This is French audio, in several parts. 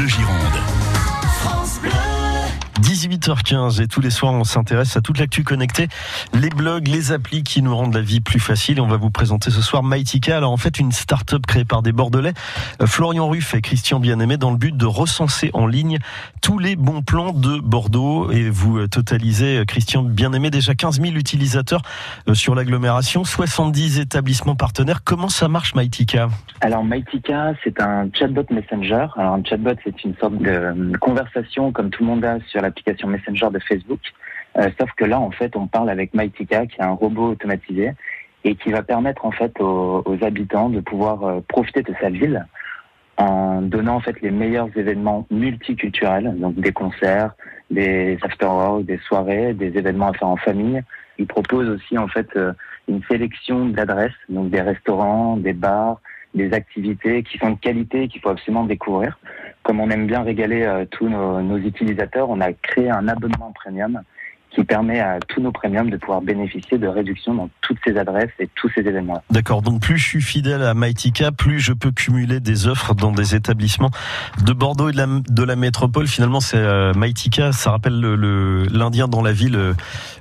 Bleu Gironde. 18h15 et tous les soirs on s'intéresse à toute l'actu connectée, les blogs, les applis qui nous rendent la vie plus facile on va vous présenter ce soir Mytica. Alors en fait une start-up créée par des Bordelais, euh, Florian Ruff et Christian Bien-Aimé dans le but de recenser en ligne tous les bons plans de Bordeaux et vous euh, totalisez euh, Christian Bien-Aimé déjà 15 000 utilisateurs sur l'agglomération, 70 établissements partenaires. Comment ça marche Mytica Alors Mytica c'est un chatbot messenger. Alors un chatbot c'est une sorte de conversation comme tout le monde a sur l'application Messenger de Facebook. Euh, sauf que là, en fait, on parle avec Mytica, qui est un robot automatisé et qui va permettre en fait aux, habitants de pouvoir euh, profiter de sa ville en donnant en fait les meilleurs événements multiculturels, donc des concerts, des after des soirées, des événements à faire en famille. Il propose aussi en fait euh, une sélection d'adresses, donc des restaurants, des bars, des activités qui sont de qualité et qu'il faut absolument découvrir comme on aime bien régaler euh, tous nos, utilisateurs, on a créé un abonnement premium qui permet à tous nos premiums de pouvoir bénéficier de réductions dans toutes ces adresses et tous ces événements. D'accord, donc plus je suis fidèle à Mytica, plus je peux cumuler des offres dans des établissements de Bordeaux et de la, de la métropole. Finalement, c'est euh, ça rappelle l'Indien dans la ville, euh,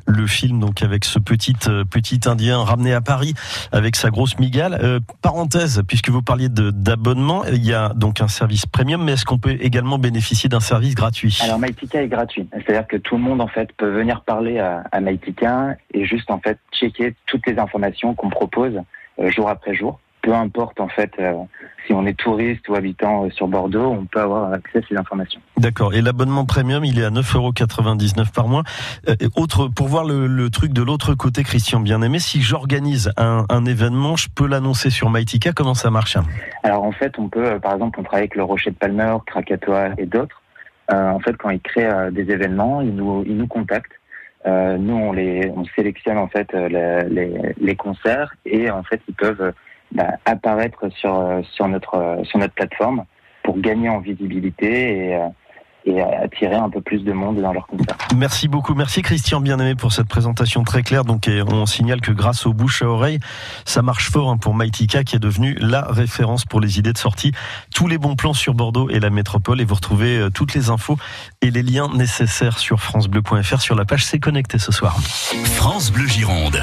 le film donc avec ce petit euh, petit Indien ramené à Paris avec sa grosse migale. Euh, parenthèse, puisque vous parliez d'abonnement, il y a donc un service premium, mais est-ce qu'on peut également bénéficier d'un service gratuit? Alors Mytica est gratuit, c'est-à-dire que tout le monde en fait peut venir parler à, à et juste en fait checker toutes les informations qu'on propose euh, jour après jour peu importe en fait euh, si on est touriste ou habitant euh, sur Bordeaux, on peut avoir accès à ces informations. D'accord. Et l'abonnement premium, il est à 9,99€ par mois. Euh, autre, pour voir le, truc de l'autre côté, Christian bien-aimé, si j'organise un, événement, je peux l'annoncer sur Mytica. Comment ça marche? Alors en fait, on peut, par exemple, on travaille avec le Rocher de Palmer, Krakatoa et d'autres. en fait, quand ils créent des événements, ils nous, ils nous contactent. nous, on les, on sélectionne en fait les, les concerts et en fait, ils peuvent bah, apparaître sur, euh, sur, notre, euh, sur notre plateforme pour gagner en visibilité et, euh, et attirer un peu plus de monde dans leur concert. Merci beaucoup, merci Christian Bien-Aimé pour cette présentation très claire. Donc on signale que grâce aux bouche à oreille, ça marche fort hein, pour Mytica qui est devenu la référence pour les idées de sortie. Tous les bons plans sur Bordeaux et la métropole et vous retrouvez toutes les infos et les liens nécessaires sur francebleu.fr sur la page C'est connecté ce soir. France Bleu Gironde.